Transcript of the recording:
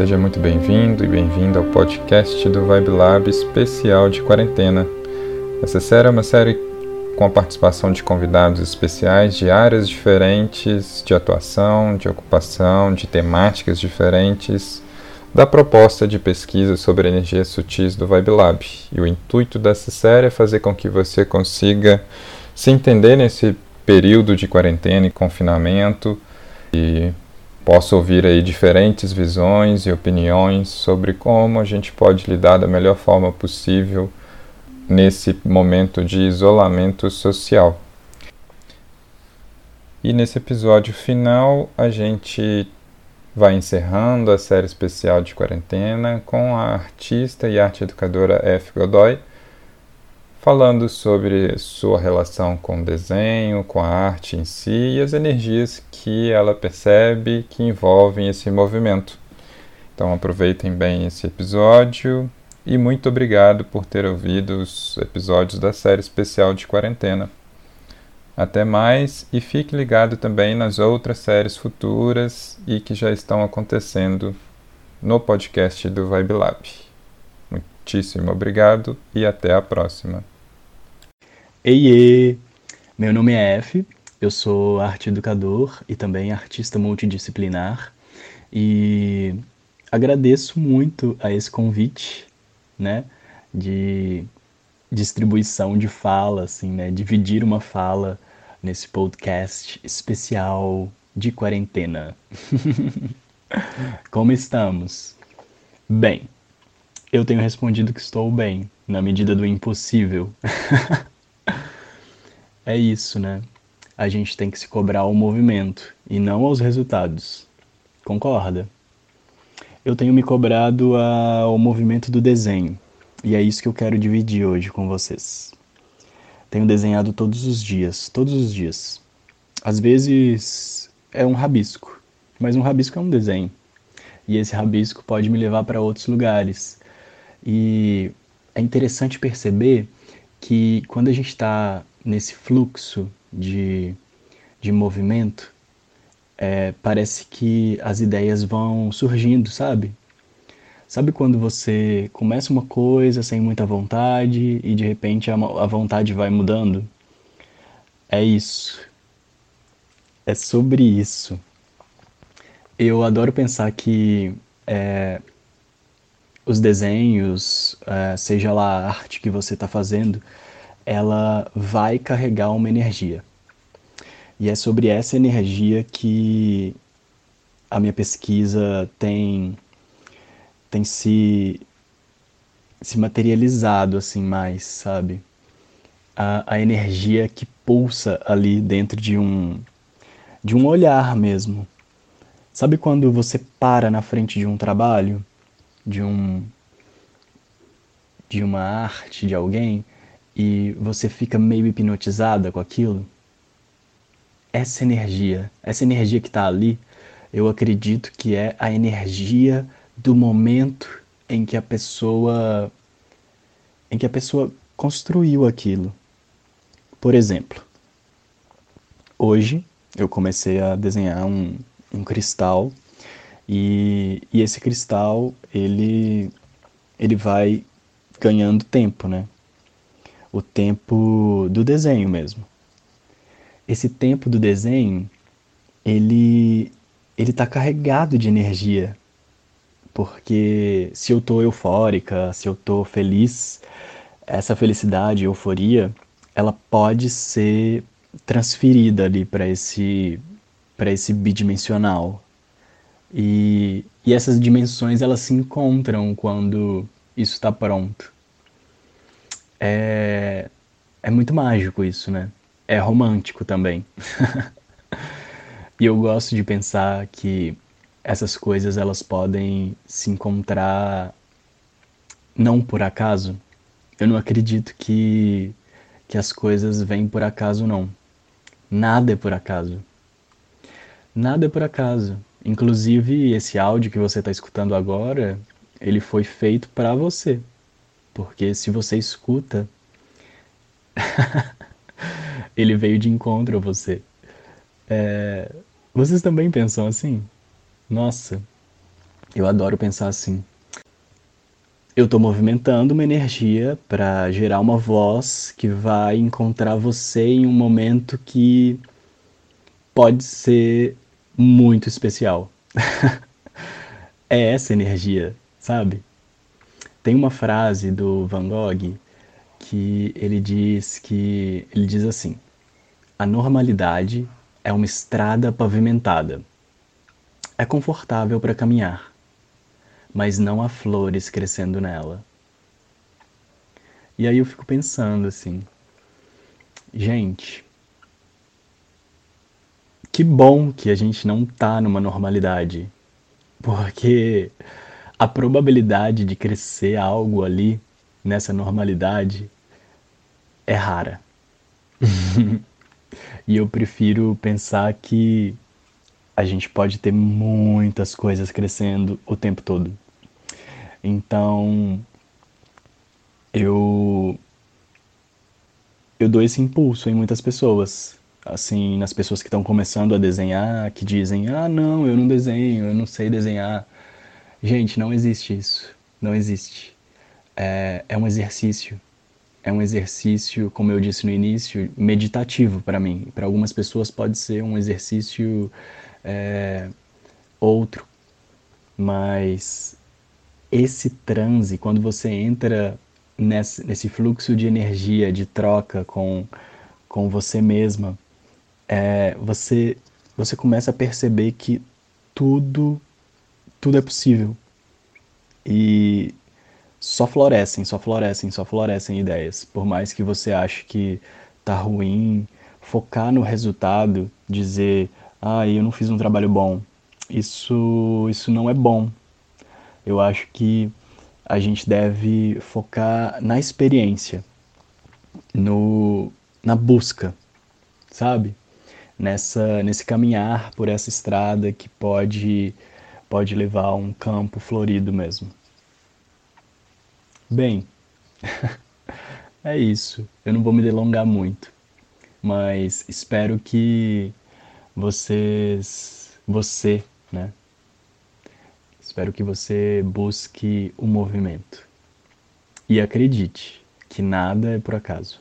seja muito bem-vindo e bem-vinda ao podcast do Vibe Lab especial de quarentena. Essa série é uma série com a participação de convidados especiais de áreas diferentes de atuação, de ocupação, de temáticas diferentes da proposta de pesquisa sobre energias sutis do Vibe Lab. E o intuito dessa série é fazer com que você consiga se entender nesse período de quarentena e confinamento e possa ouvir aí diferentes visões e opiniões sobre como a gente pode lidar da melhor forma possível nesse momento de isolamento social. E nesse episódio final a gente vai encerrando a série especial de quarentena com a artista e arte educadora F. Godoy, falando sobre sua relação com o desenho, com a arte em si e as energias que ela percebe que envolvem esse movimento. Então aproveitem bem esse episódio e muito obrigado por ter ouvido os episódios da série especial de quarentena. Até mais e fique ligado também nas outras séries futuras e que já estão acontecendo no podcast do Vibe Lab. Muitíssimo obrigado e até a próxima. Eiê! Meu nome é F, eu sou arte educador e também artista multidisciplinar e agradeço muito a esse convite, né, de distribuição de fala, assim, né, dividir uma fala nesse podcast especial de quarentena. Como estamos? Bem, eu tenho respondido que estou bem, na medida do impossível. é isso, né? A gente tem que se cobrar ao movimento e não aos resultados. Concorda? Eu tenho me cobrado ao movimento do desenho e é isso que eu quero dividir hoje com vocês. Tenho desenhado todos os dias, todos os dias. Às vezes é um rabisco, mas um rabisco é um desenho. E esse rabisco pode me levar para outros lugares. E é interessante perceber que quando a gente está nesse fluxo de, de movimento, é, parece que as ideias vão surgindo, sabe? Sabe quando você começa uma coisa sem muita vontade e de repente a, a vontade vai mudando? É isso. É sobre isso. Eu adoro pensar que é, os desenhos, é, seja lá a arte que você está fazendo, ela vai carregar uma energia. E é sobre essa energia que a minha pesquisa tem tem se se materializado assim mais, sabe? A, a energia que pulsa ali dentro de um de um olhar mesmo. Sabe quando você para na frente de um trabalho, de um de uma arte de alguém e você fica meio hipnotizada com aquilo? Essa energia, essa energia que está ali, eu acredito que é a energia do momento em que a pessoa em que a pessoa construiu aquilo. Por exemplo, hoje eu comecei a desenhar um, um cristal e, e esse cristal ele ele vai ganhando tempo, né? O tempo do desenho mesmo. Esse tempo do desenho ele ele está carregado de energia porque se eu tô eufórica, se eu tô feliz, essa felicidade, euforia, ela pode ser transferida ali para esse para esse bidimensional. E, e essas dimensões elas se encontram quando isso está pronto. É, é muito mágico isso, né? É romântico também. e eu gosto de pensar que essas coisas elas podem se encontrar não por acaso. Eu não acredito que que as coisas vêm por acaso não. Nada é por acaso. Nada é por acaso. Inclusive esse áudio que você está escutando agora, ele foi feito para você, porque se você escuta, ele veio de encontro a você. É... Vocês também pensam assim? Nossa, Eu adoro pensar assim. Eu estou movimentando uma energia para gerar uma voz que vai encontrar você em um momento que pode ser muito especial. é essa energia, sabe? Tem uma frase do Van Gogh que ele diz que ele diz assim: a normalidade é uma estrada pavimentada. É confortável para caminhar, mas não há flores crescendo nela. E aí eu fico pensando assim, gente, que bom que a gente não tá numa normalidade, porque a probabilidade de crescer algo ali nessa normalidade é rara. e eu prefiro pensar que a gente pode ter muitas coisas crescendo o tempo todo. Então, eu eu dou esse impulso em muitas pessoas, assim, nas pessoas que estão começando a desenhar, que dizem: "Ah, não, eu não desenho, eu não sei desenhar". Gente, não existe isso. Não existe. É, é um exercício. É um exercício, como eu disse no início, meditativo para mim. Para algumas pessoas pode ser um exercício é, outro. Mas esse transe, quando você entra nesse, nesse fluxo de energia, de troca com, com você mesma, é, você, você começa a perceber que tudo tudo é possível. E só florescem, só florescem, só florescem ideias. Por mais que você ache que tá ruim, focar no resultado, dizer, ah, eu não fiz um trabalho bom. Isso, isso não é bom. Eu acho que a gente deve focar na experiência, no, na busca, sabe? Nessa, nesse caminhar por essa estrada que pode pode levar a um campo florido mesmo. Bem, é isso. Eu não vou me delongar muito, mas espero que vocês, você, né? Espero que você busque o movimento. E acredite que nada é por acaso.